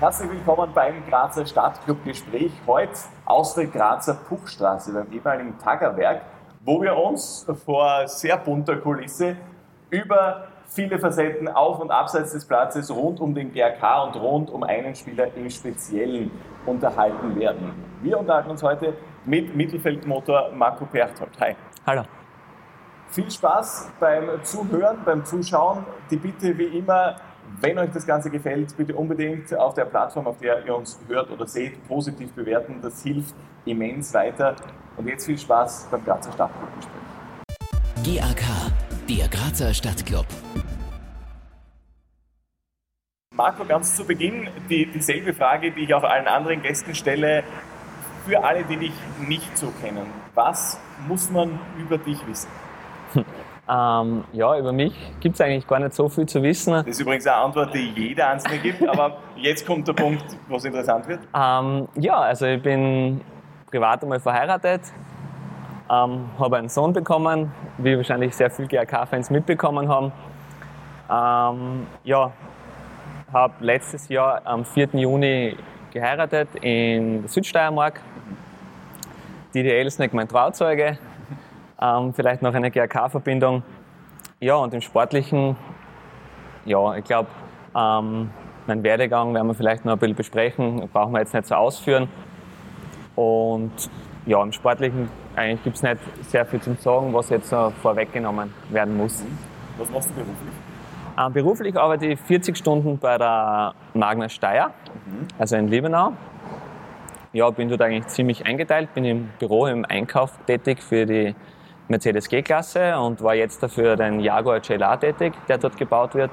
Herzlich willkommen beim Grazer Stadtclub-Gespräch. Heute aus der Grazer Puchstraße beim ehemaligen Tagerwerk, wo wir uns vor sehr bunter Kulisse über viele Facetten auf und abseits des Platzes rund um den GRK und rund um einen Spieler im Speziellen unterhalten werden. Wir unterhalten uns heute mit Mittelfeldmotor Marco Perchthold. Hi. Hallo. Viel Spaß beim Zuhören, beim Zuschauen. Die Bitte wie immer, wenn euch das Ganze gefällt, bitte unbedingt auf der Plattform, auf der ihr uns hört oder seht, positiv bewerten. Das hilft immens weiter. Und jetzt viel Spaß beim Grazer Stadtclub-Gespräch. GAK, der Grazer Stadtclub. Marco, ganz zu Beginn die, dieselbe Frage, die ich auch allen anderen Gästen stelle. Für alle, die dich nicht so kennen, was muss man über dich wissen? Ähm, ja, über mich gibt es eigentlich gar nicht so viel zu wissen. Das ist übrigens eine Antwort, die jeder Einzelne gibt, aber jetzt kommt der Punkt, wo es interessant wird. Ähm, ja, also ich bin privat einmal verheiratet, ähm, habe einen Sohn bekommen, wie wahrscheinlich sehr viele GRK-Fans mitbekommen haben. Ähm, ja, habe letztes Jahr am 4. Juni geheiratet in Südsteiermark. Didi Elsneck, mein Trauzeuge ähm, vielleicht noch eine GRK-Verbindung. Ja, und im Sportlichen, ja, ich glaube, ähm, meinen Werdegang werden wir vielleicht noch ein bisschen besprechen, brauchen wir jetzt nicht so ausführen. Und ja, im Sportlichen eigentlich gibt es nicht sehr viel zu sagen, was jetzt noch vorweggenommen werden muss. Was machst du beruflich? Ähm, beruflich arbeite ich 40 Stunden bei der Magna Steyr, mhm. also in Liebenau. Ja, bin dort eigentlich ziemlich eingeteilt, bin im Büro, im Einkauf tätig für die Mercedes G-Klasse und war jetzt dafür den Jaguar GLA tätig, der dort gebaut wird.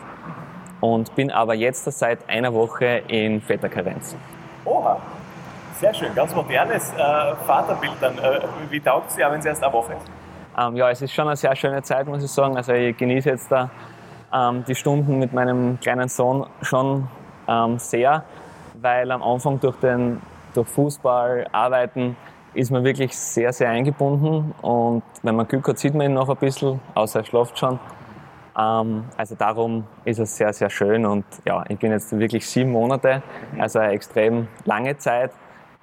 Und bin aber jetzt seit einer Woche in Väterkarenz. Oha, sehr schön, ganz modernes äh, Vaterbild dann. Äh, wie taugt es dir, wenn es erst eine Woche ist? Ähm, ja, es ist schon eine sehr schöne Zeit, muss ich sagen. Also ich genieße jetzt da ähm, die Stunden mit meinem kleinen Sohn schon ähm, sehr, weil am Anfang durch, den, durch Fußball, Arbeiten ist man wirklich sehr, sehr eingebunden und wenn man Glück hat, sieht man ihn noch ein bisschen, außer er schläft schon. Ähm, also darum ist es sehr, sehr schön und ja, ich bin jetzt wirklich sieben Monate, also eine extrem lange Zeit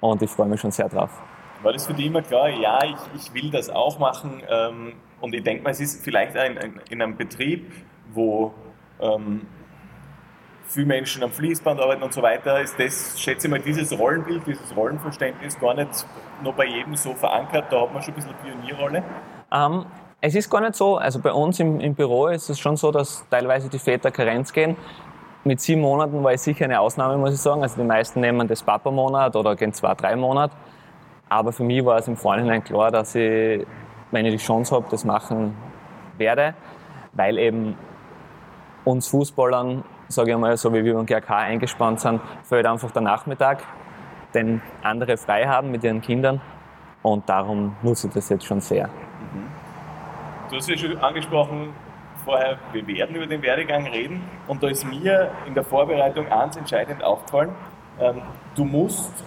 und ich freue mich schon sehr drauf. War das für dich immer klar, ja, ich, ich will das auch machen ähm, und ich denke mal, es ist vielleicht ein, ein, in einem Betrieb, wo ähm, viele Menschen am Fließband arbeiten und so weiter, ist das, schätze ich mal, dieses Rollenbild, dieses Rollenverständnis gar nicht noch bei jedem so verankert. Da hat man schon ein bisschen Pionierrolle. Ähm, es ist gar nicht so. Also bei uns im, im Büro ist es schon so, dass teilweise die Väter Karenz gehen. Mit sieben Monaten war ich sicher eine Ausnahme, muss ich sagen. Also die meisten nehmen das Papa-Monat oder gehen zwei, drei Monate. Aber für mich war es im Vorhinein klar, dass ich, wenn ich die Chance habe, das machen werde, weil eben uns Fußballern sage ich mal, so wie wir beim GRK eingespannt sind, fehlt einfach der Nachmittag, den andere frei haben mit ihren Kindern. Und darum nutze ich das jetzt schon sehr. Mhm. Du hast ja schon angesprochen, vorher, wir werden über den Werdegang reden. Und da ist mir in der Vorbereitung eins entscheidend aufgefallen. Ähm, du musst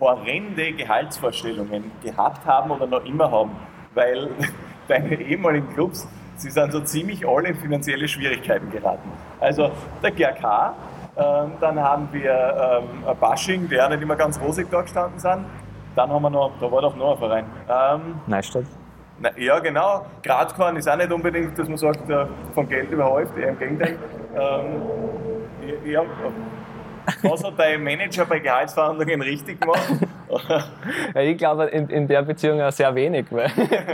horrende Gehaltsvorstellungen gehabt haben oder noch immer haben, weil deine ehemaligen Clubs sie sind so ziemlich alle in finanzielle Schwierigkeiten geraten. Also der GRK, ähm, dann haben wir ähm, Bashing, die auch nicht immer ganz rosig da gestanden sind. Dann haben wir noch, da war doch noch ein Verein. Ähm, Neustadt. Na, ja, genau. Gradkorn ist auch nicht unbedingt, dass man sagt, äh, von Geld überhäuft, eher im Gegenteil. Ähm, ja, was hat dein Manager bei Gehaltsverhandlungen richtig gemacht? Ich glaube in, in, der Beziehung auch sehr wenig, weil,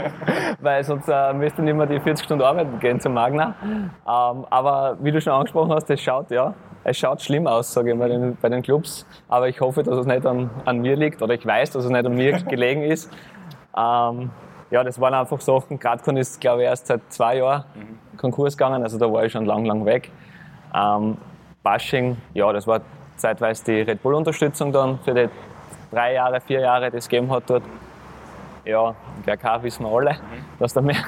weil sonst äh, müsste nicht mehr die 40 Stunden arbeiten gehen zum Magna. Ähm, aber wie du schon angesprochen hast, es schaut, ja, es schaut schlimm aus, sage ich bei den, bei den Clubs. Aber ich hoffe, dass es nicht an, an, mir liegt oder ich weiß, dass es nicht an mir gelegen ist. Ähm, ja, das waren einfach Sachen. Gradcon ist, glaube ich, erst seit zwei Jahren mhm. Konkurs gegangen, also da war ich schon lang, lang weg. Ähm, Bashing, ja, das war zeitweise die Red Bull-Unterstützung dann für die drei Jahre, vier Jahre, es gegeben hat dort. Ja, GRK wissen wir alle, mhm. dass da mehr.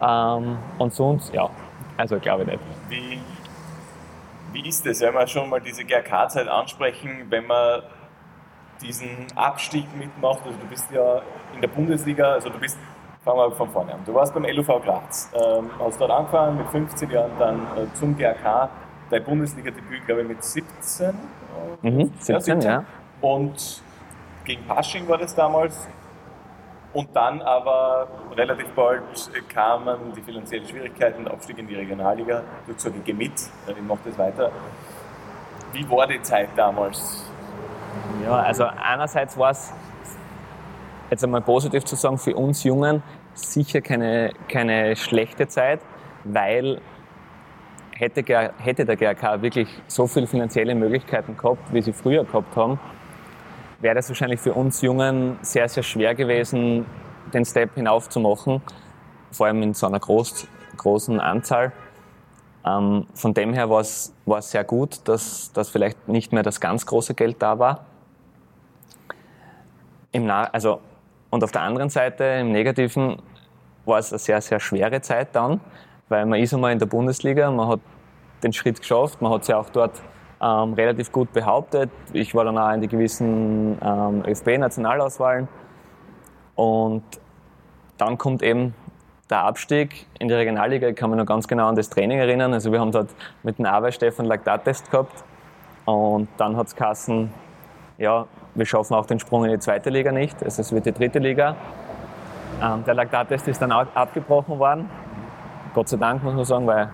Ähm, und sonst, ja, also glaube ich nicht. Wie, wie ist das, wenn wir schon mal diese GRK-Zeit ansprechen, wenn man diesen Abstieg mitmacht? Also du bist ja in der Bundesliga, also du bist, fangen wir von vorne an. Du warst beim LUV Graz, ähm, hast dort angefangen mit 15 Jahren dann äh, zum GRK dein Bundesliga-Debüt, glaube ich, mit 17. Mhm, 17, ja. Und gegen Pasching war das damals. Und dann aber relativ bald kamen die finanziellen Schwierigkeiten, Aufstieg in die Regionalliga. Gesagt, geh mit, ich mache das weiter. Wie war die Zeit damals? Ja, also einerseits war es, jetzt einmal positiv zu sagen, für uns Jungen sicher keine, keine schlechte Zeit, weil hätte, hätte der GRK wirklich so viele finanzielle Möglichkeiten gehabt, wie sie früher gehabt haben, wäre es wahrscheinlich für uns Jungen sehr, sehr schwer gewesen, den Step hinauf zu machen, vor allem in so einer groß, großen Anzahl. Ähm, von dem her war es, es sehr gut, dass, dass vielleicht nicht mehr das ganz große Geld da war. Im also, und auf der anderen Seite, im Negativen, war es eine sehr, sehr schwere Zeit dann, weil man ist einmal in der Bundesliga, man hat den Schritt geschafft, man hat sich auch dort ähm, relativ gut behauptet. Ich war dann auch in die gewissen ähm, ÖFB-Nationalauswahlen. Und dann kommt eben der Abstieg in die Regionalliga. Ich kann mich noch ganz genau an das Training erinnern. Also wir haben dort mit dem Arbeit Stefan Laktattest gehabt. Und dann hat es Kassen, ja, wir schaffen auch den Sprung in die zweite Liga nicht. Also es wird die dritte Liga. Ähm, der Laktattest ist dann auch abgebrochen worden. Gott sei Dank, muss man sagen, weil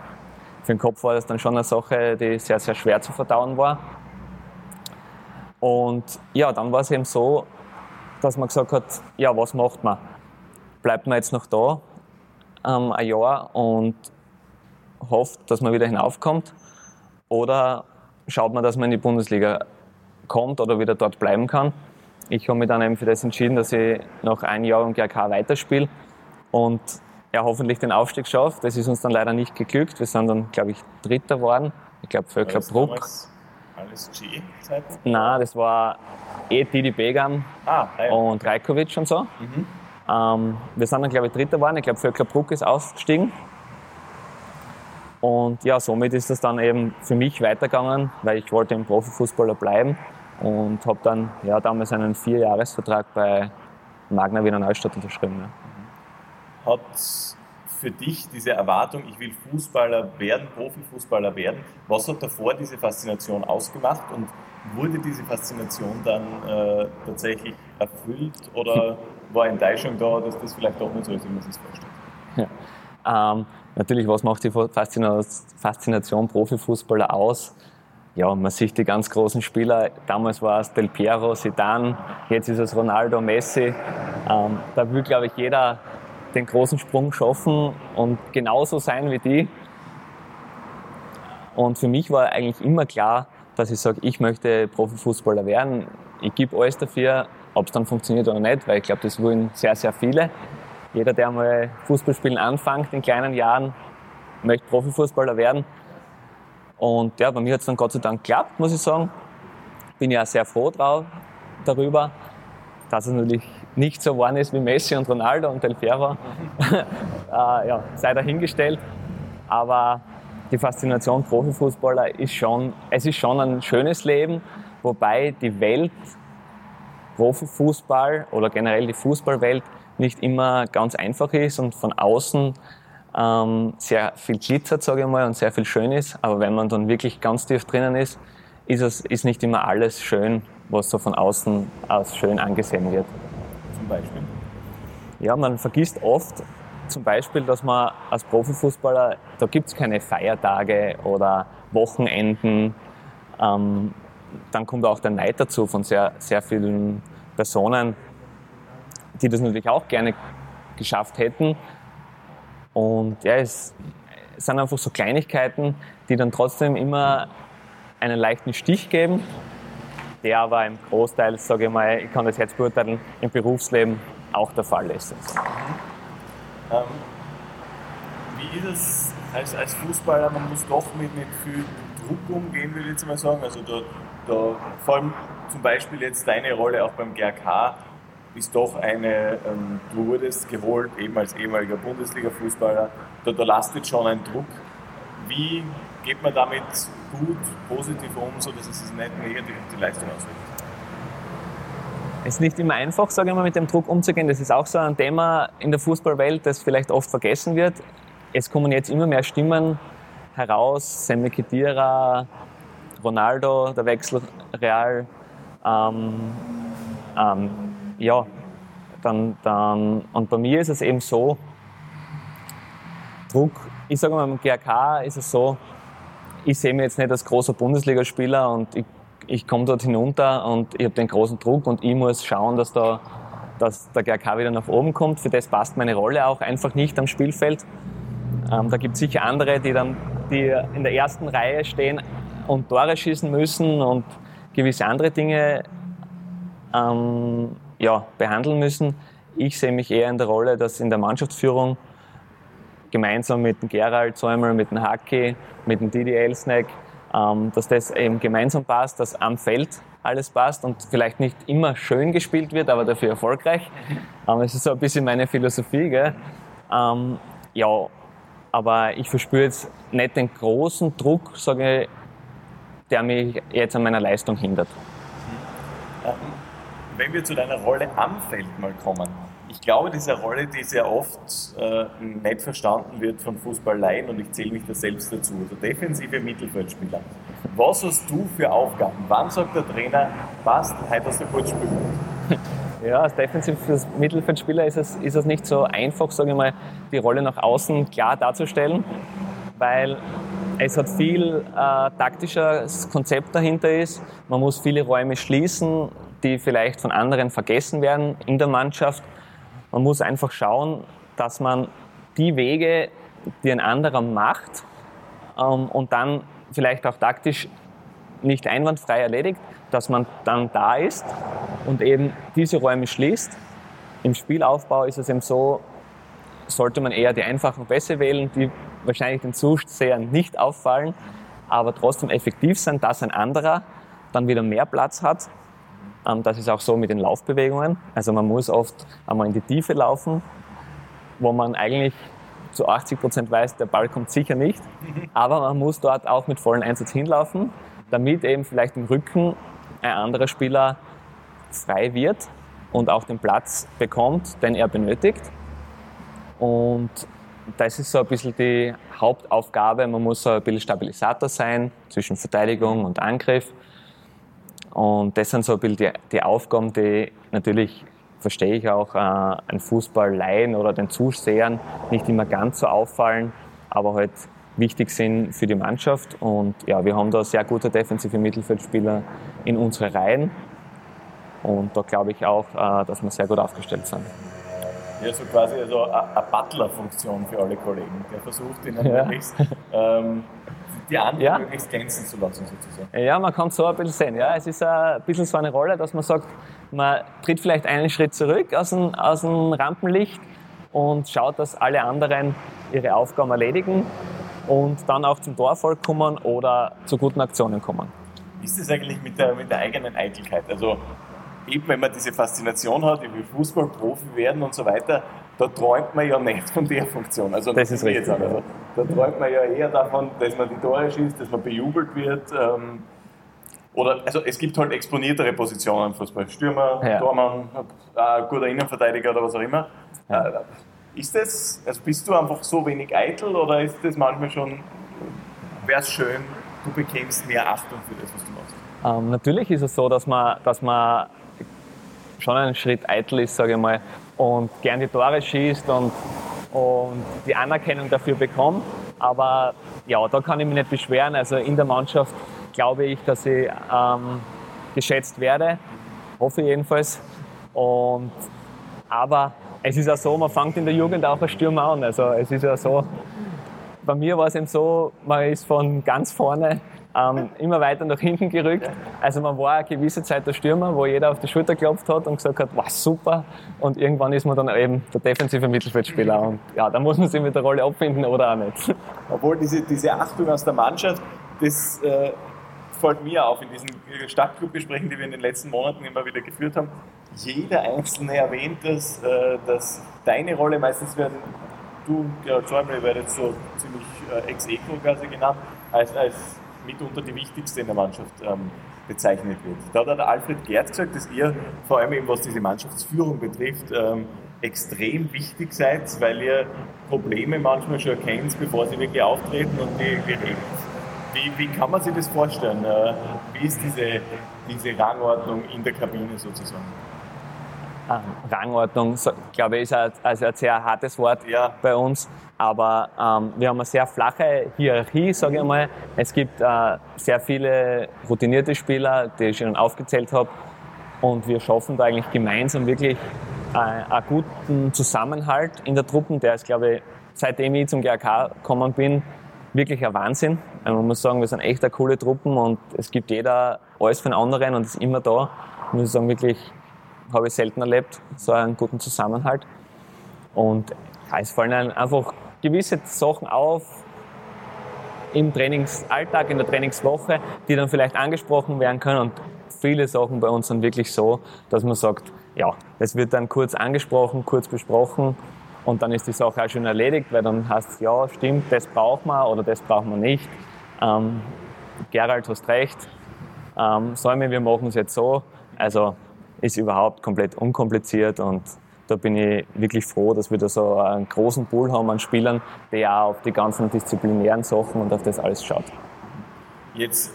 für den Kopf war das dann schon eine Sache, die sehr, sehr schwer zu verdauen war. Und ja, dann war es eben so, dass man gesagt hat, ja, was macht man? Bleibt man jetzt noch da ähm, ein Jahr und hofft, dass man wieder hinaufkommt? Oder schaut man, dass man in die Bundesliga kommt oder wieder dort bleiben kann? Ich habe mich dann eben für das entschieden, dass ich noch ein Jahr im GRK weiterspiele und er hoffentlich den Aufstieg schafft. Das ist uns dann leider nicht geglückt. Wir sind dann, glaube ich, Dritter geworden. Ich glaube, Völkler Bruck. Alles G-Zeiten? Nein, das war eh Didi Begam ah, und Rajkovic und so. Mhm. Ähm, wir sind dann, glaube ich, Dritter geworden. Ich glaube, Völkler Bruck ist aufgestiegen. Und ja, somit ist das dann eben für mich weitergegangen, weil ich wollte im Profifußballer bleiben und habe dann ja, damals einen Vierjahresvertrag bei Magna Wiener Neustadt unterschrieben. Ja hat für dich diese Erwartung, ich will Fußballer werden, Profifußballer werden, was hat davor diese Faszination ausgemacht und wurde diese Faszination dann äh, tatsächlich erfüllt oder war Enttäuschung da, dass das vielleicht doch nicht so ist, wie man sich vorstellt? Ja. Ähm, natürlich, was macht die Faszination Profifußballer aus? Ja, man sieht die ganz großen Spieler. Damals war es Del Piero, Zidane, jetzt ist es Ronaldo, Messi. Ähm, da will, glaube ich, jeder den großen Sprung schaffen und genauso sein wie die. Und für mich war eigentlich immer klar, dass ich sage, ich möchte Profifußballer werden. Ich gebe alles dafür, ob es dann funktioniert oder nicht, weil ich glaube, das wollen sehr, sehr viele. Jeder, der mal Fußballspielen anfängt in kleinen Jahren, möchte Profifußballer werden. Und ja, bei mir hat es dann Gott sei Dank geklappt, muss ich sagen. Bin ja sehr froh drauf, darüber, dass es natürlich nicht so geworden ist wie Messi und Ronaldo und Del Piero, äh, ja, sei dahingestellt. Aber die Faszination Profifußballer ist schon, es ist schon ein schönes Leben, wobei die Welt, Profifußball oder generell die Fußballwelt nicht immer ganz einfach ist und von außen ähm, sehr viel glitzert, sage ich mal, und sehr viel schön ist. Aber wenn man dann wirklich ganz tief drinnen ist, ist es ist nicht immer alles schön, was so von außen aus schön angesehen wird Beispiel? Ja, man vergisst oft zum Beispiel, dass man als Profifußballer, da gibt es keine Feiertage oder Wochenenden. Ähm, dann kommt auch der Neid dazu von sehr, sehr vielen Personen, die das natürlich auch gerne geschafft hätten. Und ja, es sind einfach so Kleinigkeiten, die dann trotzdem immer einen leichten Stich geben der aber im Großteil, sage ich mal, ich kann das jetzt beurteilen, im Berufsleben auch der Fall ist. Ähm, wie ist es als, als Fußballer? Man muss doch mit, mit viel Druck umgehen, würde ich jetzt mal sagen. Also da, da, vor allem zum Beispiel jetzt deine Rolle auch beim GRK ist doch eine, ähm, du wurdest geholt, eben als ehemaliger Bundesliga-Fußballer, da, da lastet schon ein Druck. Wie geht man damit gut, positiv um, sodass es nicht negativ auf die Leistung auswirkt? Es ist nicht immer einfach, sage ich mal, mit dem Druck umzugehen. Das ist auch so ein Thema in der Fußballwelt, das vielleicht oft vergessen wird. Es kommen jetzt immer mehr Stimmen heraus, Semi Khedira, Ronaldo, der Wechsel Real. Ähm, ähm, ja, dann, dann, und bei mir ist es eben so, Druck, ich sage mal, beim GRK ist es so, ich sehe mich jetzt nicht als großer Bundesligaspieler und ich, ich komme dort hinunter und ich habe den großen Druck und ich muss schauen, dass, da, dass der GRK wieder nach oben kommt. Für das passt meine Rolle auch einfach nicht am Spielfeld. Ähm, da gibt es sicher andere, die dann die in der ersten Reihe stehen und Tore schießen müssen und gewisse andere Dinge ähm, ja, behandeln müssen. Ich sehe mich eher in der Rolle, dass in der Mannschaftsführung gemeinsam mit dem Gerald Zäumer, mit dem Haki, mit dem Didi Elsneck, ähm, dass das eben gemeinsam passt, dass am Feld alles passt und vielleicht nicht immer schön gespielt wird, aber dafür erfolgreich. Ähm, das ist so ein bisschen meine Philosophie. Gell? Ähm, ja, aber ich verspüre jetzt nicht den großen Druck, sage ich, der mich jetzt an meiner Leistung hindert. Ähm, wenn wir zu deiner Rolle am Feld mal kommen, ich glaube, diese Rolle, die sehr oft äh, nicht verstanden wird von Fußballleien, und ich zähle mich da selbst dazu, der defensive Mittelfeldspieler. Was hast du für Aufgaben? Wann sagt der Trainer, passt, heute hast du kurz spielen? Ja, als defensives Mittelfeldspieler ist es, ist es nicht so einfach, sage ich mal, die Rolle nach außen klar darzustellen, weil es hat viel äh, taktisches Konzept dahinter ist. Man muss viele Räume schließen, die vielleicht von anderen vergessen werden in der Mannschaft. Man muss einfach schauen, dass man die Wege, die ein anderer macht, ähm, und dann vielleicht auch taktisch nicht einwandfrei erledigt, dass man dann da ist und eben diese Räume schließt. Im Spielaufbau ist es eben so, sollte man eher die einfachen Pässe wählen, die wahrscheinlich den Zusehern nicht auffallen, aber trotzdem effektiv sein, dass ein anderer dann wieder mehr Platz hat das ist auch so mit den Laufbewegungen. Also man muss oft einmal in die Tiefe laufen, wo man eigentlich zu 80 Prozent weiß, der Ball kommt sicher nicht. Aber man muss dort auch mit vollen Einsatz hinlaufen, damit eben vielleicht im Rücken ein anderer Spieler frei wird und auch den Platz bekommt, den er benötigt. Und das ist so ein bisschen die Hauptaufgabe. Man muss so ein bisschen Stabilisator sein zwischen Verteidigung und Angriff. Und das sind so ein bisschen die, die Aufgaben, die natürlich, verstehe ich auch, äh, ein Fußballleien oder den Zusehern nicht immer ganz so auffallen, aber halt wichtig sind für die Mannschaft. Und ja, wir haben da sehr gute defensive Mittelfeldspieler in unsere Reihen. Und da glaube ich auch, äh, dass wir sehr gut aufgestellt sind. Ja, so quasi also eine Butler-Funktion für alle Kollegen, der versucht, ihnen ja. möglichst ähm, die anderen ja. möglichst glänzen zu lassen, sozusagen. Ja, man kann es so ein bisschen sehen. Ja. Es ist ein bisschen so eine Rolle, dass man sagt, man tritt vielleicht einen Schritt zurück aus dem, aus dem Rampenlicht und schaut, dass alle anderen ihre Aufgaben erledigen und dann auch zum Torerfolg kommen oder zu guten Aktionen kommen. Wie ist das eigentlich mit der, mit der eigenen Eitelkeit? Also eben wenn man diese Faszination hat, ich will Fußballprofi werden und so weiter, da träumt man ja nicht von der Funktion. Also das ist richtig. Also, da träumt man ja eher davon, dass man die Tore schießt, dass man bejubelt wird. Ähm, oder, also es gibt halt exponiertere Positionen, Fußball. Stürmer, ja. Tormann, äh, guter Innenverteidiger oder was auch immer. Ja. Äh, ist das, also bist du einfach so wenig eitel oder ist das manchmal schon, wäre es schön, du bekämst mehr Achtung für das, was du machst? Ähm, natürlich ist es so, dass man, dass man schon einen Schritt eitel ist, sage ich mal, und gern die Tore schießt und, und die Anerkennung dafür bekommt. Aber ja, da kann ich mich nicht beschweren. Also in der Mannschaft glaube ich, dass ich ähm, geschätzt werde, hoffe jedenfalls. Und, aber es ist ja so, man fängt in der Jugend auch als Stürmer an. Also es ist ja so, bei mir war es eben so, man ist von ganz vorne ähm, immer weiter nach hinten gerückt. Also man war eine gewisse Zeit der Stürmer, wo jeder auf die Schulter geklopft hat und gesagt hat, wow, super. Und irgendwann ist man dann eben der defensive Mittelfeldspieler. Und ja, da muss man sich mit der Rolle abfinden oder auch nicht. Obwohl diese, diese Achtung aus der Mannschaft, das äh, fällt mir auf in diesen Stadtclub-Gesprächen, die wir in den letzten Monaten immer wieder geführt haben. Jeder Einzelne erwähnt das, äh, dass deine Rolle meistens werden, du, Gerald Schäuble, werdet so ziemlich äh, ex-eco quasi genannt, als, als mitunter die wichtigste in der Mannschaft ähm, bezeichnet wird. Da hat Alfred Gerd gesagt, dass ihr, vor allem eben was diese Mannschaftsführung betrifft, ähm, extrem wichtig seid, weil ihr Probleme manchmal schon erkennt, bevor sie wirklich auftreten und die geregelt. Wie, wie kann man sich das vorstellen? Äh, wie ist diese, diese Rangordnung in der Kabine sozusagen? Ähm, Rangordnung, so, glaube ich, ist ein, also ein sehr hartes Wort Ja. bei uns. Aber ähm, wir haben eine sehr flache Hierarchie, sage ich mal. Es gibt äh, sehr viele routinierte Spieler, die ich schon aufgezählt habe. Und wir schaffen da eigentlich gemeinsam wirklich äh, einen guten Zusammenhalt in der Truppe. Der ist, glaube ich, seitdem ich zum GRK gekommen bin, wirklich ein Wahnsinn. Also Man muss sagen, wir sind echt eine coole Truppen und es gibt jeder alles für den anderen und ist immer da. Muss ich sagen, wirklich habe ich selten erlebt, so einen guten Zusammenhalt. Und es fallen einfach gewisse Sachen auf im Trainingsalltag, in der Trainingswoche, die dann vielleicht angesprochen werden können. Und viele Sachen bei uns sind wirklich so, dass man sagt, ja, das wird dann kurz angesprochen, kurz besprochen und dann ist die Sache auch schon erledigt, weil dann heißt es, ja, stimmt, das braucht man oder das braucht man nicht. Ähm, Gerald, hast recht. Ähm, Säume, wir machen es jetzt so. Also ist überhaupt komplett unkompliziert und da bin ich wirklich froh, dass wir da so einen großen Pool haben an Spielern, der auch auf die ganzen disziplinären Sachen und auf das alles schaut. Jetzt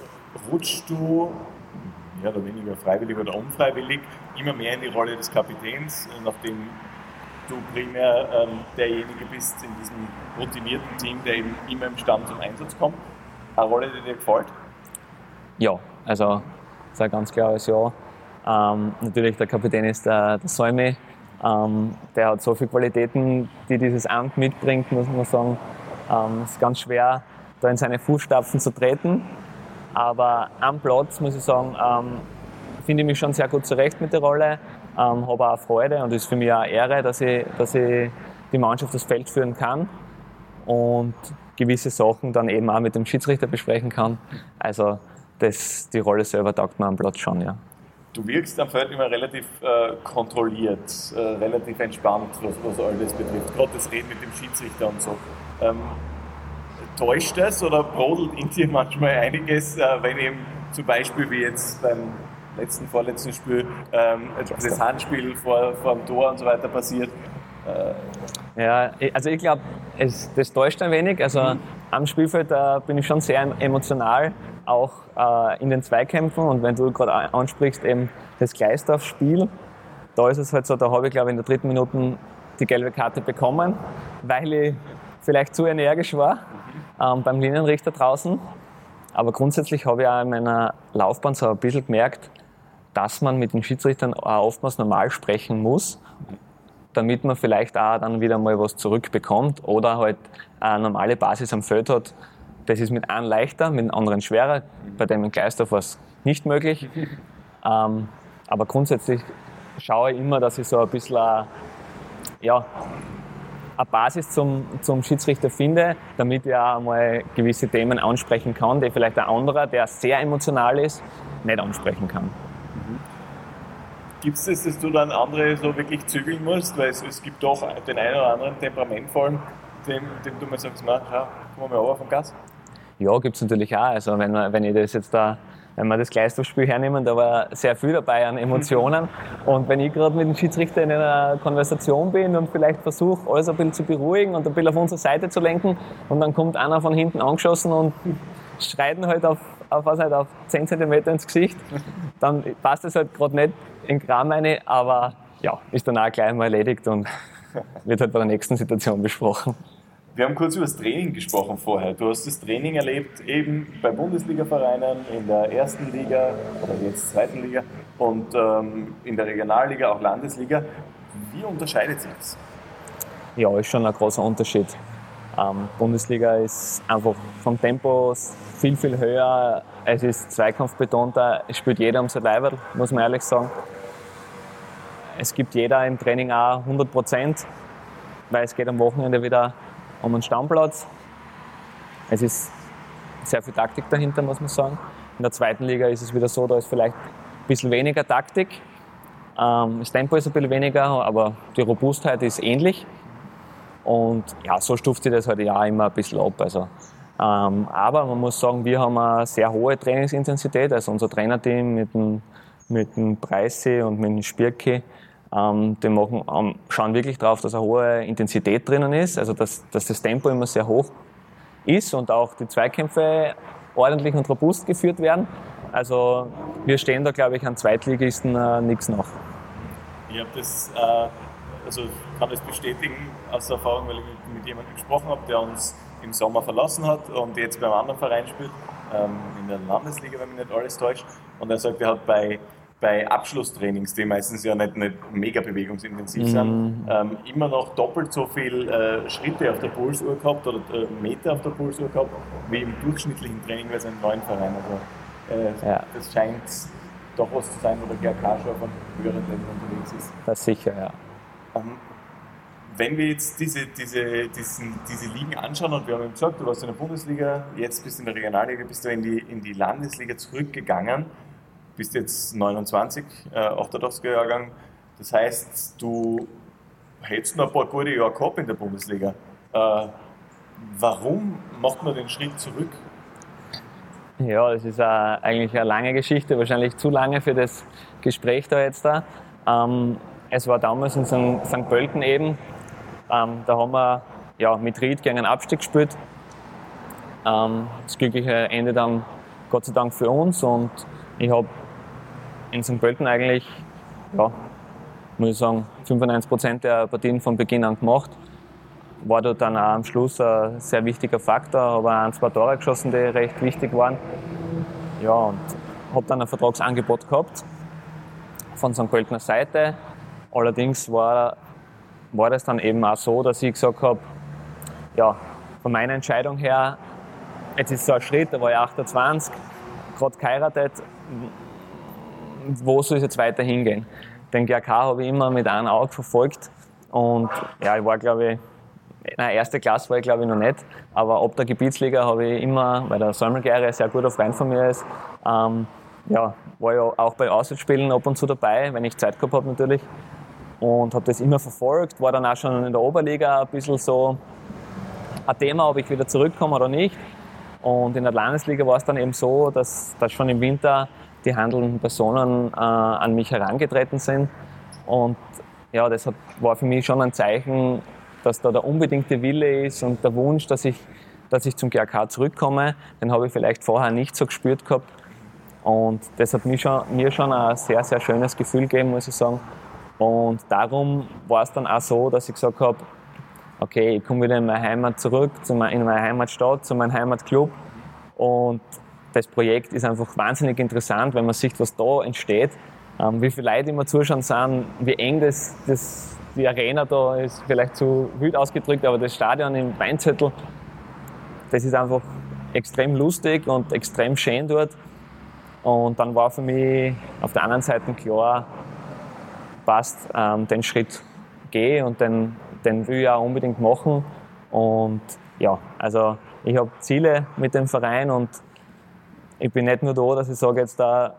rutschst du, mehr oder weniger freiwillig oder unfreiwillig, immer mehr in die Rolle des Kapitäns, nachdem du primär ähm, derjenige bist in diesem routinierten Team, der eben immer im Stamm zum Einsatz kommt. Eine Rolle, die dir gefällt? Ja, also das ist ein ganz klares Ja. Ähm, natürlich, der Kapitän ist der, der Säume. Ähm, der hat so viele Qualitäten, die dieses Amt mitbringt, muss man sagen. Ähm, es ist ganz schwer, da in seine Fußstapfen zu treten. Aber am Platz, muss ich sagen, ähm, finde ich mich schon sehr gut zurecht mit der Rolle. Ähm, habe auch Freude und es ist für mich auch Ehre, dass ich, dass ich die Mannschaft das Feld führen kann und gewisse Sachen dann eben auch mit dem Schiedsrichter besprechen kann. Also das, die Rolle selber taugt mir am Platz schon, ja. Du wirkst am Feld immer relativ äh, kontrolliert, äh, relativ entspannt, was, was all das betrifft. Gerade das Reden mit dem Schiedsrichter und so. Ähm, täuscht das oder brodelt in dir manchmal einiges, äh, wenn eben zum Beispiel wie jetzt beim letzten, vorletzten Spiel ähm, das Handspiel vor, vor dem Tor und so weiter passiert? Ja, ich- also ich glaube, das täuscht ein wenig. Also am Spielfeld äh, bin ich schon sehr emotional, auch äh, in den Zweikämpfen. Und wenn du gerade ansprichst, eben das Gleisdorf-Spiel, da ist es halt so, da habe ich glaube in der dritten Minute die gelbe Karte bekommen, weil ich vielleicht zu energisch war ähm, beim Linienrichter draußen. Aber grundsätzlich habe ich auch in meiner Laufbahn so ein bisschen gemerkt, dass man mit den Schiedsrichtern oftmals normal sprechen muss damit man vielleicht auch dann wieder mal was zurückbekommt oder halt eine normale Basis am Feld hat. Das ist mit einem leichter, mit dem anderen schwerer. Bei dem in Gleisdorf war es nicht möglich. Ähm, aber grundsätzlich schaue ich immer, dass ich so ein bisschen eine, ja, eine Basis zum, zum Schiedsrichter finde, damit ich auch mal gewisse Themen ansprechen kann, die vielleicht ein anderer, der sehr emotional ist, nicht ansprechen kann. Gibt es das, dass du dann andere so wirklich zügeln musst? Weil es, es gibt doch den einen oder anderen temperamentvollen, dem, dem du mal sagst, na, schau, komm mal over vom Gas. Ja, gibt es natürlich auch. Also wenn, man, wenn ich das jetzt da, wenn wir das Gleisdorf-Spiel hernehmen, da war sehr viel dabei an Emotionen. Und wenn ich gerade mit dem Schiedsrichter in einer Konversation bin und vielleicht versuche, alles ein bisschen zu beruhigen und ein bisschen auf unsere Seite zu lenken, und dann kommt einer von hinten angeschossen und schreit halt auf, auf, was halt, auf 10 cm ins Gesicht, dann passt das halt gerade nicht in den Kram rein, aber ja, ist dann auch gleich mal erledigt und wird halt bei der nächsten Situation besprochen. Wir haben kurz über das Training gesprochen vorher. Du hast das Training erlebt eben bei Bundesliga-Vereinen, in der ersten Liga oder jetzt zweiten Liga und ähm, in der Regionalliga, auch Landesliga. Wie unterscheidet sich das? Ja, ist schon ein großer Unterschied. Ähm, Bundesliga ist einfach vom Tempo viel, viel höher. Es ist zweikampfbetonter. Es spielt jeder um sein Leiberl, muss man ehrlich sagen. Es gibt jeder im Training auch 100 Prozent, weil es geht am Wochenende wieder um einen Stammplatz. Es ist sehr viel Taktik dahinter, muss man sagen. In der zweiten Liga ist es wieder so, da ist vielleicht ein bisschen weniger Taktik. Ähm, das Tempo ist ein bisschen weniger, aber die Robustheit ist ähnlich. Und ja, so stuft sich das halt ja immer ein bisschen ab. Also, ähm, aber man muss sagen, wir haben eine sehr hohe Trainingsintensität. Also unser Trainerteam mit dem, mit dem Preisse und mit dem Spirki, Ähm, die machen, ähm, schauen wirklich darauf, dass eine hohe Intensität drinnen ist, also dass, dass das Tempo immer sehr hoch ist und auch die Zweikämpfe ordentlich und robust geführt werden. Also wir stehen da, glaube ich, an Zweitligisten äh, nichts nach. Ich habe das, äh, also kann das bestätigen aus Erfahrung, weil ich mit jemandem gesprochen habe, der uns im Sommer verlassen hat und jetzt beim anderen Verein spielt, ähm, in der Landesliga, wenn mich nicht alles täuscht. Und er sagt, er hat bei, bei Abschlusstrainings, die meistens ja nicht, nicht mega bewegungsintensiv sind, ähm, immer noch doppelt so viel äh, Schritte auf der Pulsuhr gehabt oder äh, Meter auf der Pulsuhr gehabt, wie im durchschnittlichen Training bei seinem neuen Verein. Also, äh, Ja. Das scheint doch was zu sein, wo der GRK schon von höheren Level unterwegs ist. Das sicher, ja. Ähm, wenn wir jetzt diese, diese, diesen, diese Ligen anschauen und wir haben eben gesagt, du warst in der Bundesliga, jetzt bist du in der Regionalliga, bist du in die, in die Landesliga zurückgegangen, bist jetzt 29, äh, 88er Jahrgang. Das heißt, du hättest noch ein paar gute Jahre gehabt in der Bundesliga. Äh, warum macht man den Schritt zurück? Ja, das ist äh, eigentlich eine lange Geschichte, wahrscheinlich zu lange für das Gespräch da jetzt da. Ähm, es war damals in St. Pölten eben, ähm, da haben wir ja, mit Ried gegen einen Abstieg gespielt. Ähm, das glückliche Ende dann Gott sei Dank für uns und ich habe in St. Pölten eigentlich, ja, muss ich sagen, 95 Prozent der Partien von Beginn an gemacht. War dort dann auch am Schluss ein sehr wichtiger Faktor, habe ein, zwei Tore geschossen, die recht wichtig waren. Ja, und habe dann ein Vertragsangebot gehabt von St. Pöltener Seite. Allerdings war, war das dann eben auch so, dass ich gesagt habe, ja, von meiner Entscheidung her, jetzt ist so ein Schritt, da war ich 28, gerade geheiratet, wo soll es jetzt weiter hingehen? Den GRK habe ich immer mit einem Auge verfolgt und ja, ich war glaube ich, nein, erste Klasse war ich glaube ich noch nicht, aber ab der Gebietsliga habe ich immer, weil der Säumelgeier sehr guter Freund von mir ist, ähm, ja, war ja auch bei Auswärtsspielen ab und zu dabei, wenn ich Zeit gehabt habe natürlich und habe das immer verfolgt, war dann auch schon in der Oberliga ein bisschen so ein Thema, ob ich wieder zurückkomme oder nicht. Und in der Landesliga war es dann eben so, dass, dass schon im Winter die handelnden Personen äh, an mich herangetreten sind. Und ja, das hat, war für mich schon ein Zeichen, dass da der unbedingte Wille ist und der Wunsch, dass ich, dass ich zum GRK zurückkomme. Den habe ich vielleicht vorher nicht so gespürt gehabt. Und das hat mir schon, mir schon ein sehr, sehr schönes Gefühl gegeben, muss ich sagen. Und darum war es dann auch so, dass ich gesagt habe, okay, ich komme wieder in meine Heimat zurück, in meine Heimatstadt, zu meinem Heimatclub. Und das Projekt ist einfach wahnsinnig interessant, wenn man sieht, was da entsteht, ähm, wie viele Leute immer zuschauen sind, wie eng das, das, die Arena da ist, vielleicht zu wild ausgedrückt, aber das Stadion im Weinzettel, das ist einfach extrem lustig und extrem schön dort. Und dann war für mich auf der anderen Seite klar, passt, ähm, den Schritt gehe und den, den will ich auch unbedingt machen. Und ja, also ich habe Ziele mit dem Verein und ich bin nicht nur da, dass ich sage, jetzt da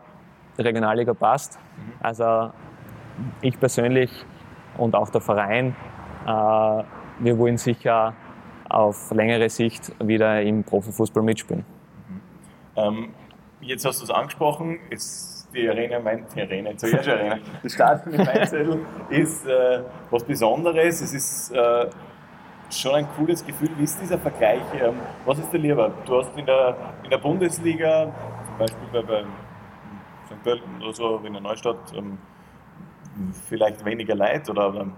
Regionalliga passt. Also ich persönlich und auch der Verein, äh, wir wollen sicher auf längere Sicht wieder im Profifußball mitspielen. Ähm, jetzt hast du es angesprochen, ist die Arena, mein, die Arena, ja schon Arena, das Stadion in Weinzettel ist äh, was Besonderes, es ist äh, schon ein cooles Gefühl. Wie ist dieser Vergleich? Ähm, was ist dir lieber? Du hast in der, in der Bundesliga, zum Beispiel bei, bei St. Pölten oder so, in der Neustadt, ähm, vielleicht weniger Leid oder ähm,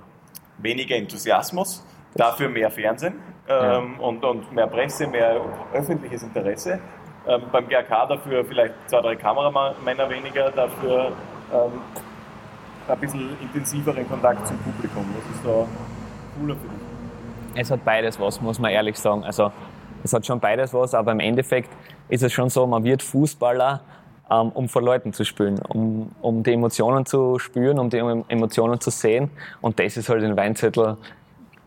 weniger Enthusiasmus, dafür mehr Fernsehen ähm, und, und mehr Presse, mehr öffentliches Interesse. Ähm, beim GRK dafür vielleicht zwei, drei Kameramänner weniger, dafür ähm, ein bisschen intensiveren Kontakt zum Publikum. Was ist da cooler für dich? es hat beides was, muss man ehrlich sagen. Also es hat schon beides was, aber im Endeffekt ist es schon so, man wird Fußballer, ähm, um vor Leuten zu spielen, um, um die Emotionen zu spüren, um die Emotionen zu sehen. Und das ist halt in Weinzettel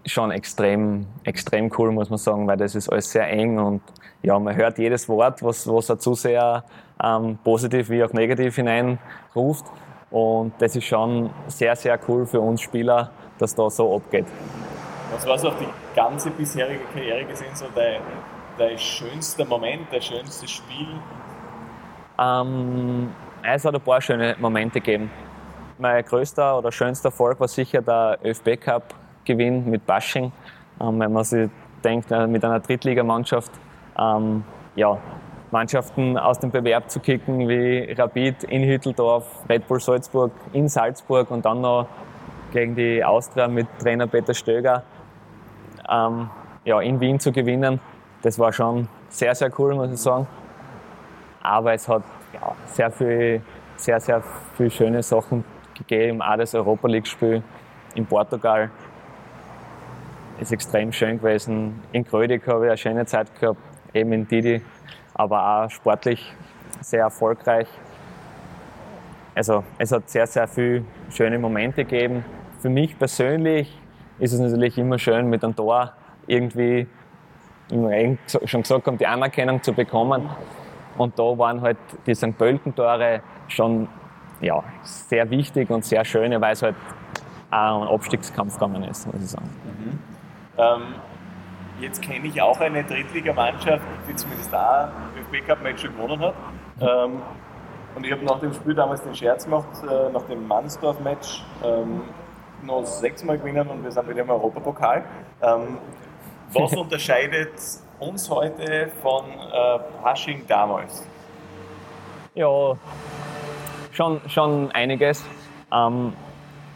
schon extrem, extrem cool, muss man sagen, weil das ist alles sehr eng und ja, man hört jedes Wort, was, was ein Zuseher ähm, positiv wie auch negativ hineinruft. Und das ist schon sehr, sehr cool für uns Spieler, dass da so abgeht. Was war so auf die ganze bisherige Karriere gesehen, so dein, dein schönster Moment, dein schönstes Spiel? Ähm, es hat ein paar schöne Momente gegeben. mein größter oder schönster Erfolg war sicher der ÖFB Cup Gewinn mit Bashing. Ähm, wenn man sich denkt, äh, mit einer Drittligamannschaft, ähm, ja, Mannschaften aus dem Bewerb zu kicken, wie Rapid in Hütteldorf, Red Bull Salzburg in Salzburg und dann noch gegen die Austria mit Trainer Peter Stöger ähm, ja, in Wien zu gewinnen. Das war schon sehr, sehr cool, muss ich sagen. Aber es hat ja, sehr viel, sehr, sehr viele schöne Sachen gegeben. Auch das Europa League-Spiel in Portugal ist extrem schön gewesen. In Grödig habe ich eine schöne Zeit gehabt, eben in Didi aber auch sportlich sehr erfolgreich. Also es hat sehr, sehr viele schöne Momente gegeben. Für mich persönlich ist es natürlich immer schön, mit einem Tor irgendwie, wie wir schon gesagt haben, die Anerkennung zu bekommen. Und da waren halt die St. Pölten-Tore schon ja, sehr wichtig und sehr schöne, weil es halt auch ein Abstiegskampf gekommen ist, muss ich sagen. Ähm, Jetzt kenne ich auch eine Drittligamannschaft, die zumindest da ein ÖFB Cup Match schon gewonnen hat. Ähm, und ich habe nach dem Spiel damals den Scherz gemacht, äh, nach dem Mannsdorf Match ähm, noch sechsmal gewinnen und wir sind wieder im Europapokal. Ähm, was unterscheidet uns heute von äh, Hashing damals? Ja, schon, schon einiges. Ähm,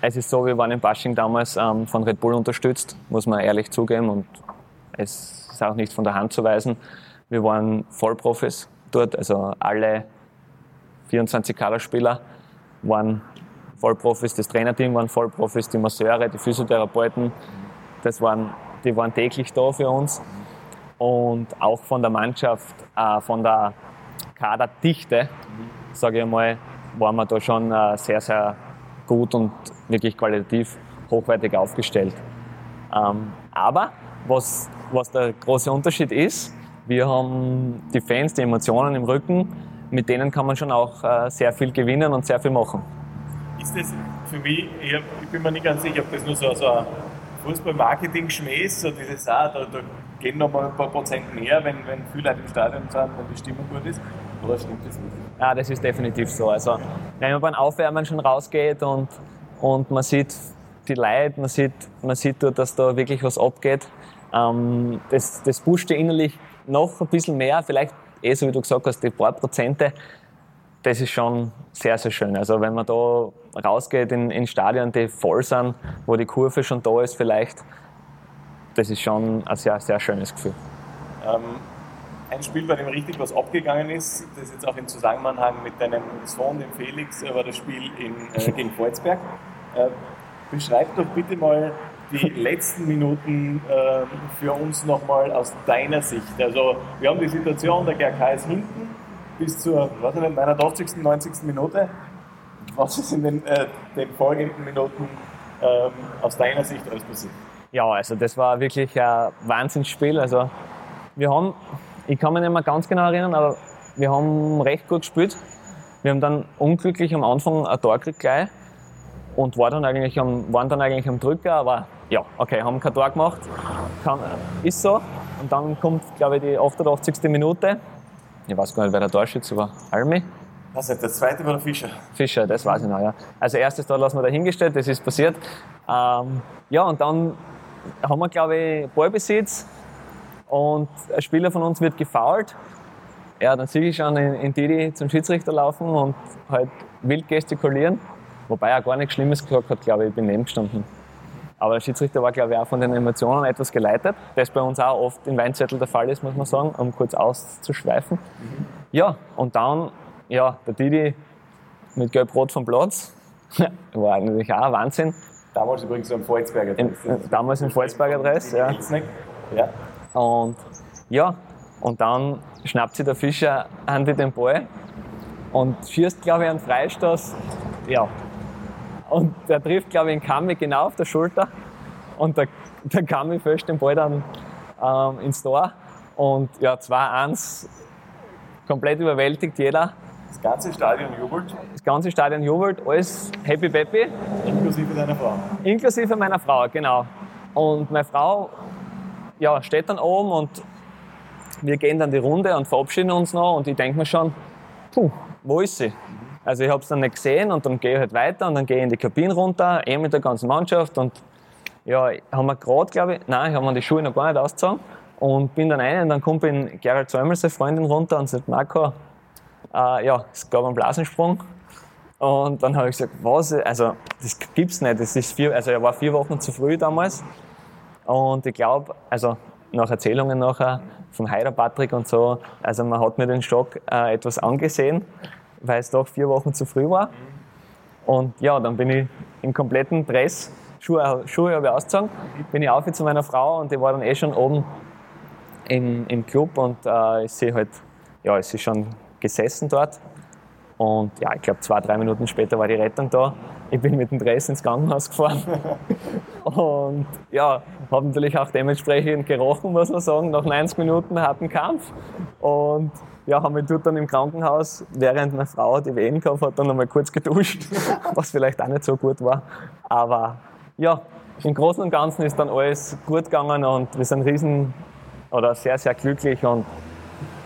es ist so, wir waren in Bashing damals ähm, von Red Bull unterstützt, muss man ehrlich zugeben. Und es ist auch nicht von der Hand zu weisen. Wir waren Vollprofis dort, also alle 24 Kaderspieler waren Vollprofis, das Trainerteam waren Vollprofis, die Masseure, die Physiotherapeuten, das waren, die waren täglich da für uns. Und auch von der Mannschaft, äh, von der Kaderdichte, sage ich mal, waren wir da schon äh, sehr, sehr gut und wirklich qualitativ hochwertig aufgestellt. Ähm, aber was was der große Unterschied ist. Wir haben die Fans, die Emotionen im Rücken, mit denen kann man schon auch äh, sehr viel gewinnen und sehr viel machen. Ist das für mich, ich, hab, ich bin mir nicht ganz sicher, ob das nur so, so ein Fußball-Marketing-Schmäh so dieses, ah, da, da gehen noch mal ein paar Prozent mehr, wenn, wenn viele Leute im Stadion sind, wenn die Stimmung gut ist, oder stimmt das nicht? Ja, das ist definitiv so. Also, wenn man beim Aufwärmen schon rausgeht und, und man sieht die Leute, man sieht, man sieht dort, dass da wirklich was abgeht, ähm, das, das pusht innerlich noch ein bisschen mehr, vielleicht eh so wie du gesagt hast, die paar Prozente. Das ist schon sehr, sehr schön. Also wenn man da rausgeht in, in Stadien, die voll sind, wo die Kurve schon da ist vielleicht, das ist schon ein sehr, sehr schönes Gefühl. Ähm, ein Spiel, bei dem richtig was abgegangen ist, das jetzt auch im Zusammenhang mit deinem Sohn, dem Felix, war das Spiel in, äh, gegen Volzberg. Äh, beschreib doch bitte mal die letzten Minuten äh, für uns nochmal aus deiner Sicht. Also wir haben die Situation, der GRK ist hinten bis zur was nicht, 89., 90. Minute. Was ist in den, äh, den folgenden Minuten ähm, aus deiner Sicht alles passiert? Ja, also das war wirklich ein Wahnsinnsspiel. Also wir haben, ich kann mich nicht mehr ganz genau erinnern, aber wir haben recht gut gespielt. Wir haben dann unglücklich am Anfang ein Tor gekriegt gleich und war dann eigentlich am, waren dann eigentlich am Drücker, aber ja, okay, haben kein Tor gemacht. Kann, ist so. Und dann kommt, glaube ich, die 88. Minute. Ich weiß gar nicht, wer der Torschütze war. Almi? Was ist das zweite war der Fischer? Fischer, das weiß ich noch, ja. Also erstes Tor lassen wir dahingestellt, das ist passiert. Ähm, ja, und dann haben wir, glaube ich, Ballbesitz und ein Spieler von uns wird gefault. Ja, dann sehe ich schon in, Didi zum Schiedsrichter laufen und halt wild gestikulieren. Wobei er gar nichts Schlimmes gesagt hat, glaube ich, ich bin nebengestanden. Aber der Schiedsrichter war, glaube ich, auch von den Emotionen etwas geleitet, das bei uns auch oft im Weinzettel der Fall ist, muss man sagen, um kurz auszuschweifen. Mhm. Ja, und dann, ja, der Didi mit Gelb-Rot vom Platz, war natürlich auch ein Wahnsinn. Damals übrigens im Volzberger Dress. In, damals im Volzberger Dress, ja. ja. Und ja, und dann schnappt sich der Fischer Andi den Ball und schießt, glaube ich, einen Freistoß. Ja, und der trifft, glaube ich, den Kami genau auf der Schulter. Und der, der Kami fälscht den Ball dann ähm, ins Tor. Und ja, 2-1, komplett überwältigt jeder. Das ganze Stadion jubelt? Das ganze Stadion jubelt, alles happy peppy. Inklusive deiner Frau? Inklusive meiner Frau, genau. Und meine Frau ja, steht dann oben und wir gehen dann die Runde und verabschieden uns noch. Und ich denke mir schon, puh, wo ist sie? Also ich habe es dann nicht gesehen und dann gehe ich halt weiter und dann gehe ich in die Kabine runter, eh mit der ganzen Mannschaft und ja, haben wir gerade, glaube ich, nein, ich habe mir die Schuhe noch gar nicht ausgezogen und bin dann rein und dann kommt in Gerald Zäumel, seine Freundin, runter und sagt, Marco, äh, ja, es gab einen Blasensprung. Und dann habe ich gesagt, was, also das gibt's nicht, das ist vier, also er war vier Wochen zu früh damals. Und ich glaube, also nach Erzählungen nachher vom Heider Patrick und so, also man hat mir den Schock äh, etwas angesehen, weil es doch vier Wochen zu früh war. Und ja, dann bin ich im kompletten Dress, Schuhe, Schuhe habe ich ausgezogen, bin ich auf zu meiner Frau und die war dann eh schon oben im, im Club und äh, ich sehe halt, ja, es ist schon gesessen dort. Und ja, ich glaube, zwei, drei Minuten später war die Rettung da. Ich bin mit dem Dress ins Krankenhaus gefahren. und ja, habe natürlich auch dementsprechend gerochen, muss man sagen, nach 90 Minuten harten Kampf. Und ja, haben mich dort dann im Krankenhaus, während meine Frau die Wehen gehabt hat, dann nochmal kurz geduscht, was vielleicht auch nicht so gut war. Aber ja, im Großen und Ganzen ist dann alles gut gegangen und wir sind riesen oder sehr, sehr glücklich und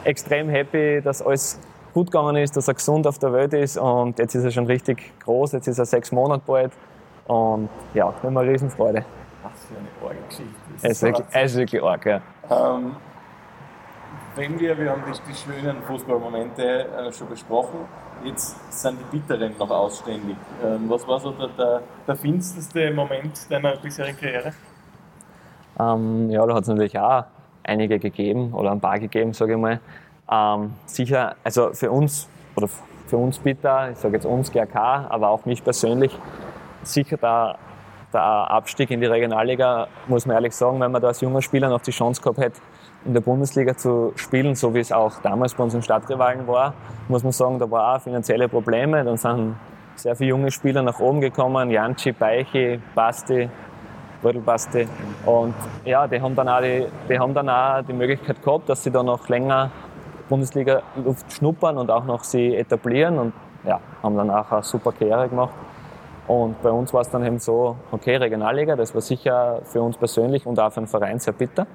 extrem happy, dass alles gut gegangen ist, dass er gesund auf der Welt ist und jetzt ist er schon richtig groß, jetzt ist er sechs Monate bald und ja, wir haben eine Riesenfreude. Was für eine arge Geschichte. Es ist, wirklich, es ist wirklich arg, ja. Ähm, wenn wir, wir haben die, die schönen Fußballmomente äh, schon besprochen, jetzt sind die bitteren noch ausständig. Ähm, was war so der, der, der finsterste Moment deiner bisherigen Karriere? Ähm, ja, da hat es natürlich auch einige gegeben oder ein paar gegeben, sage ich mal. Ähm, sicher, also für uns oder für uns bitter, ich sage jetzt uns GRK, aber auch mich persönlich, sicher der, der Abstieg in die Regionalliga, muss man ehrlich sagen, wenn man da als junger Spieler noch die Chance gehabt hätte, in der Bundesliga zu spielen, so wie es auch damals bei unseren Stadtrivalen war, muss man sagen, da war auch finanzielle Probleme. Dann sind sehr viele junge Spieler nach oben gekommen, Janci, Beichi, Basti, Rödelbasti. Und ja, die haben, dann auch die, die haben dann auch die Möglichkeit gehabt, dass sie da noch länger Bundesliga-Luft schnuppern und auch noch sie etablieren und ja, haben dann auch eine super Karriere gemacht. Und bei uns war es dann eben so, okay, Regionalliga, das war sicher für uns persönlich und auch für den Verein sehr bitter,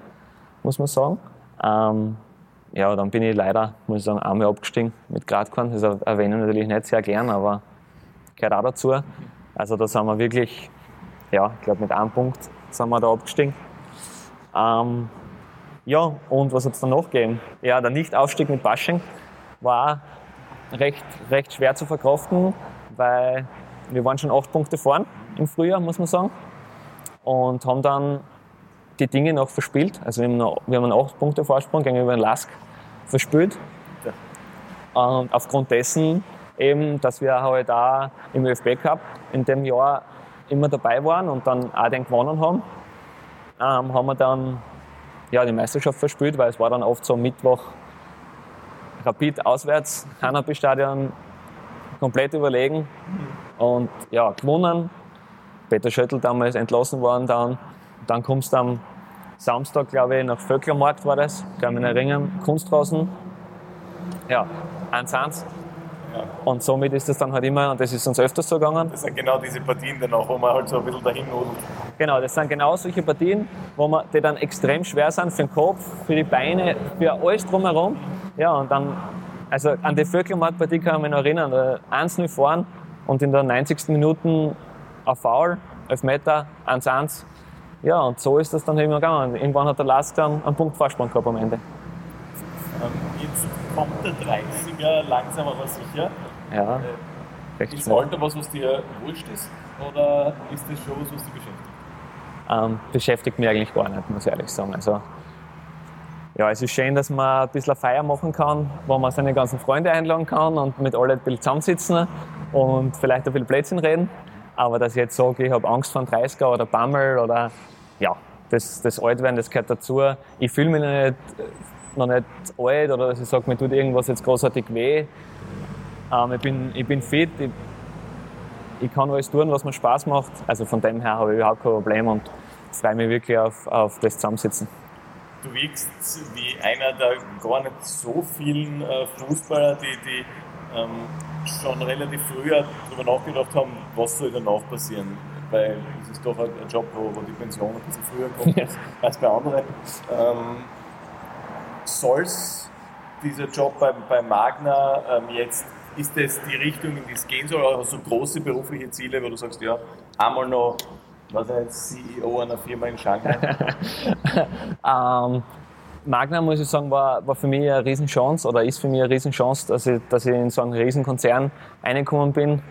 muss man sagen. Ähm, ja, dann bin ich leider, muss ich sagen, einmal abgestiegen mit Gradkorn. Das erwähne ich natürlich nicht sehr gern, aber gehört auch dazu. Also da sind wir wirklich, ja, ich glaube mit einem Punkt sind wir da abgestiegen. Ähm, ja, und was hat es dann noch gegeben? Ja, der Nichtaufstieg mit Basching war recht, recht schwer zu verkraften, weil wir waren schon acht Punkte vorn im Frühjahr, muss man sagen. Und haben dann die Dinge noch verspielt. Also wir haben, noch, wir haben einen acht Punkte Vorsprung gegenüber den Lask verspielt. Und aufgrund dessen eben, dass wir halt auch im ÖFB Cup in dem Jahr immer dabei waren und dann auch den gewonnen haben, ähm, haben wir dann ja, die Meisterschaft verspielt, weil es war dann oft so Mittwoch Rapid auswärts, Hanapi-Stadion komplett überlegen und ja, gewonnen. Peter Schöttl damals entlassen worden dann. Dann kommst du am Samstag, glaube ich, nach Vöcklermarkt war das, kann mich erinnern, Kunstrasen. Ja, 1-1. Ja. Und somit ist es dann halt immer, und das ist uns öfters so gegangen. Das sind genau diese Partien danach, wo man halt so ein bisschen dahin nudelt. Genau, das sind genau solche Partien, wo man, die dann extrem schwer sind für den Kopf, für die Beine, für alles drumherum. Ja, und dann, also an die Vöckelmarkt-Partie kann ich mich noch erinnern, 1-0 fahren und in der 90. Minute ein Foul, 11 Meter, 1-1. Ja, und so ist das dann immer gegangen. Irgendwann hat der Lask dann einen Punkt Vorsprung gehabt am Ende. Ähm, jetzt kommt der 30er langsam aber sicher. Ja. Äh, ist Alter was, was dir wurscht ist? Oder ist das schon was, was dich beschäftigt? Ähm, beschäftigt mich eigentlich gar nicht, muss ich ehrlich sagen. Also, ja, es ist schön, dass man ein bisschen Feier machen kann, wo man seine ganzen Freunde einladen kann und mit allen ein bisschen zusammensitzen und vielleicht ein bisschen Plätzchen reden. Aber dass ich jetzt sage, ich habe Angst vor einem 30er oder Bammel oder ja, das, das Altwerden, das gehört dazu. Ich fühle mich noch nicht noch nicht alt oder dass ich sage, mir tut irgendwas jetzt großartig weh. Ähm, ich, bin, ich bin fit, ich, ich kann alles tun, was mir Spaß macht. Also von dem her habe ich überhaupt kein Problem und freue mich wirklich auf, auf das Zusammensitzen. Du wirkst wie einer der gar nicht so vielen äh, Fußballer, die, die ähm, schon relativ früher darüber nachgedacht haben, was soll danach passieren. Weil es ist doch ein Job, wo, wo die Pension ein bisschen früher kommt als, als bei anderen. Ähm, soll es dieser Job bei, bei Magna ähm, jetzt ist das die Richtung, in die es gehen soll? Oder hast du große berufliche Ziele, wo du sagst, ja, einmal noch, was ist CEO einer Firma in Shanghai? ähm, Magna, muss ich sagen, war, war für mich eine Riesenchance oder ist für mich eine Riesenchance, dass ich, dass ich in so einen Riesenkonzern reingekommen bin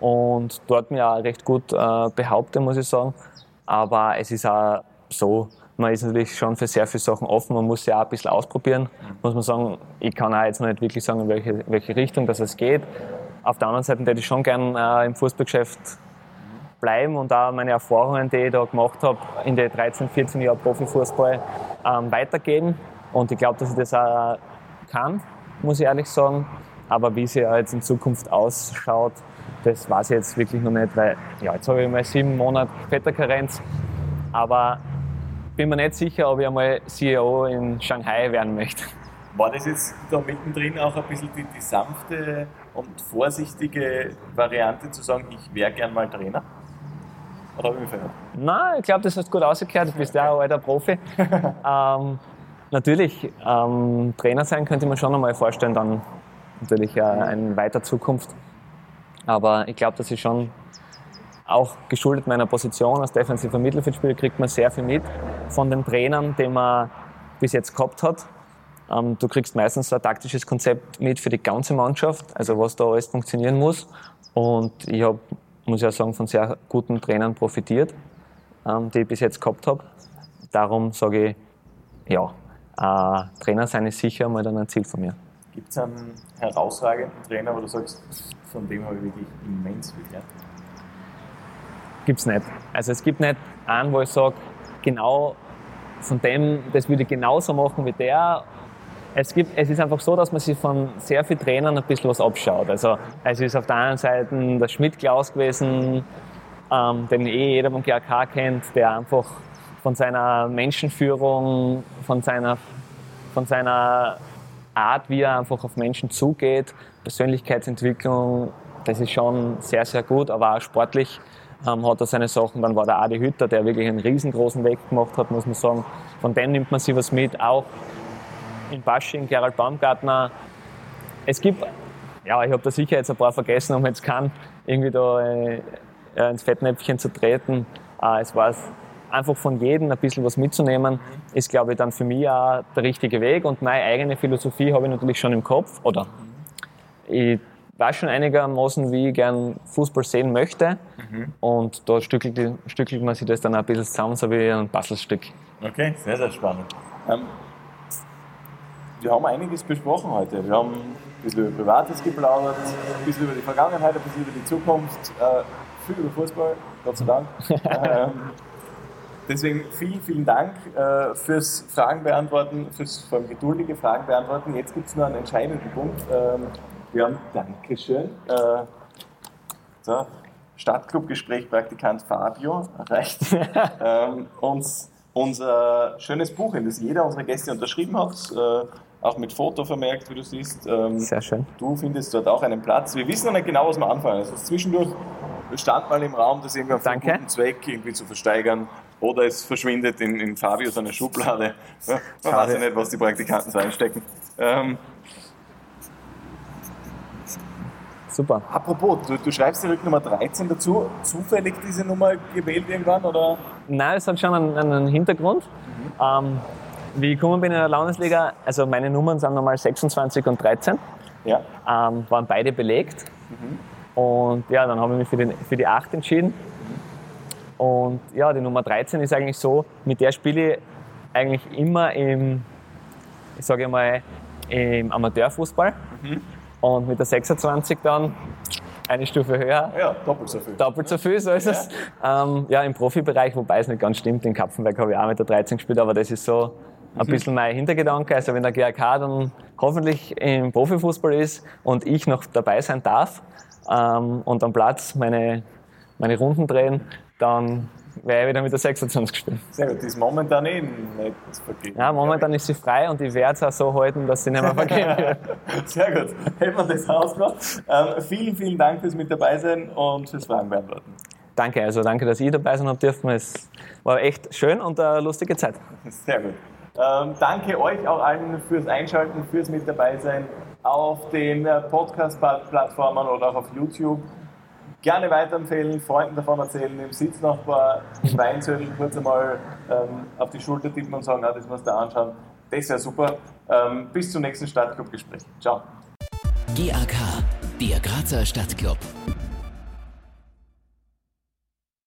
und dort mir auch recht gut äh, behaupte, muss ich sagen. Aber es ist auch so, man ist natürlich schon für sehr viele Sachen offen, man muss ja auch ein bisschen ausprobieren. Muss man sagen, ich kann auch jetzt noch nicht wirklich sagen, in welche, welche Richtung das es geht. Auf der anderen Seite hätte ich schon gern äh, im Fußballgeschäft bleiben und auch meine Erfahrungen, die ich da gemacht habe, in den 13, 14 Jahren Profifußball ähm, weitergeben. Und ich glaube, dass ich das auch kann, muss ich ehrlich sagen. Aber wie es ja jetzt in Zukunft ausschaut, das weiß ich jetzt wirklich noch nicht, weil ja, jetzt habe ich mal sieben Monate Vetterkarenz. Aber bin mir nicht sicher, ob ich einmal CEO in Shanghai werden möchte. War das jetzt da mittendrin auch ein bisschen die, die sanfte und vorsichtige Variante zu sagen, ich wäre gern mal Trainer? Oder habe ich mich verhört? Nein, ich glaube, das hast gut ausgekehrt. Du bist ja auch ein alter Profi. ähm, natürlich, ähm, Trainer sein könnte man schon einmal vorstellen, dann natürlich äh, in weiter Zukunft. Aber ich glaube, dass ich schon auch geschuldet meiner Position als defensiver Mittelfeldspieler kriegt man sehr viel mit von den Trainern, die man bis jetzt gehabt hat. Ähm, du kriegst meistens ein taktisches Konzept mit für die ganze Mannschaft, also was da alles funktionieren muss. Und ich habe, muss ich auch sagen, von sehr guten Trainern profitiert, ähm, die ich bis jetzt gehabt habe. Darum sage ich, ja, äh, Trainer sein ist sicher mal dann ein Ziel von mir. Gibt es einen herausragenden Trainer, wo du sagst, von dem habe ich wirklich immens viel gelernt? Gibt es nicht. Also es gibt nicht einen, wo ich sage, genau von dem, das würde ich genauso machen wie der. Es, gibt, es ist einfach so, dass man sich von sehr vielen Trainern ein bisschen was abschaut. Also es ist auf der einen Seite der Schmidt-Klaus gewesen, ähm, den eh jeder vom GAK kennt, der einfach von seiner Menschenführung, von seiner, von seiner Art, wie er einfach auf Menschen zugeht, Persönlichkeitsentwicklung, das ist schon sehr, sehr gut, aber auch sportlich ähm, hat er seine Sachen. Dann war der Adi Hütter, der wirklich einen riesengroßen Weg gemacht hat, muss man sagen. Von dem nimmt man sich was mit, auch in Basching, Gerald Baumgartner. Es gibt, ja, ich habe da sicher jetzt ein paar vergessen, um jetzt kann, irgendwie da äh, ins Fettnäpfchen zu treten. Äh, es war einfach von jedem ein bisschen was mitzunehmen, ist, glaube ich, dann für mich auch der richtige Weg. Und meine eigene Philosophie habe ich natürlich schon im Kopf, oder ich weiß schon einigermaßen, wie ich gern Fußball sehen möchte. Mhm. Und da stückelt, stückelt man sich das dann ein bisschen zusammen, so wie ein Puzzlestück. Okay, sehr, sehr spannend. Ähm, wir haben einiges besprochen heute. Wir haben ein bisschen über Privates geplaudert, ein bisschen über die Vergangenheit, ein bisschen über die Zukunft, äh, viel über Fußball, Gott sei Dank. ähm, deswegen vielen, vielen Dank äh, fürs Fragen beantworten, fürs vor allem geduldige Fragen beantworten. Jetzt gibt es noch einen entscheidenden Punkt. Ähm, wir haben, Dankeschön. Äh, so, Stadtclub-Gespräch Praktikant Fabio erreicht ähm, uns unser schönes Buch, in das jeder unserer Gäste unterschrieben hat, äh, auch mit Foto vermerkt, wie du siehst. Ähm, Sehr schön. Du findest dort auch einen Platz. Wir wissen noch nicht genau, was wir anfangen. Also zwischendurch stand mal im Raum, das irgendwie auf einen guten Zweck irgendwie zu versteigern. Oder es verschwindet in, in Fabio seine Schublade. Ja, man weiß ja nicht, was die Praktikanten so einstecken. Ähm, Super. Apropos, du, du schreibst die Rücknummer 13 dazu. Zufällig diese Nummer gewählt irgendwann? Oder? Nein, es hat schon einen, einen Hintergrund. Mhm. Ähm, wie ich gekommen bin in der Landesliga, also meine Nummern sind normal 26 und 13. Ja. Ähm, waren beide belegt. Mhm. Und ja, dann habe ich mich für, den, für die 8 entschieden. Mhm. Und ja, die Nummer 13 ist eigentlich so, mit der spiele ich eigentlich immer im, ich sage mal, im Amateurfußball. Mhm. Und mit der 26 dann eine Stufe höher. Ja, doppelt so viel. Doppelt so viel, so ist ja. es. Ähm, ja, im Profibereich, wobei es nicht ganz stimmt. In Kapfenberg habe ich auch mit der 13 gespielt, aber das ist so ein mhm. bisschen mein Hintergedanke. Also wenn der GRK dann hoffentlich im Profifußball ist und ich noch dabei sein darf ähm, und am Platz meine, meine Runden drehen, dann werde ich wieder mit der 26 spielen. Sehr gut, die ist momentan eh nicht vergeben. Ja, momentan ist sie frei und ich werde es auch so halten, dass sie nicht mehr vergeben wird. Sehr gut, hätten wir das ausgemacht. Ähm, vielen, vielen Dank fürs mit dabei sein und fürs Fragen beantworten. Danke, also danke, dass ich dabei sein habe dürfen. Es war echt schön und eine lustige Zeit. Sehr gut. Ähm, danke euch auch allen fürs Einschalten, fürs mit dabei sein auf den äh, Podcast-Plattformen oder auch auf YouTube. Gerne weiterempfehlen, Freunden davon erzählen, im Sitznachbar, im Weinzödel kurz einmal ähm, auf die Schulter tippen und sagen, ah, das musst du anschauen. Das wäre super. Ähm, bis zum nächsten Stadtclub-Gespräch. Ciao. GAK, der Grazer Stadtclub.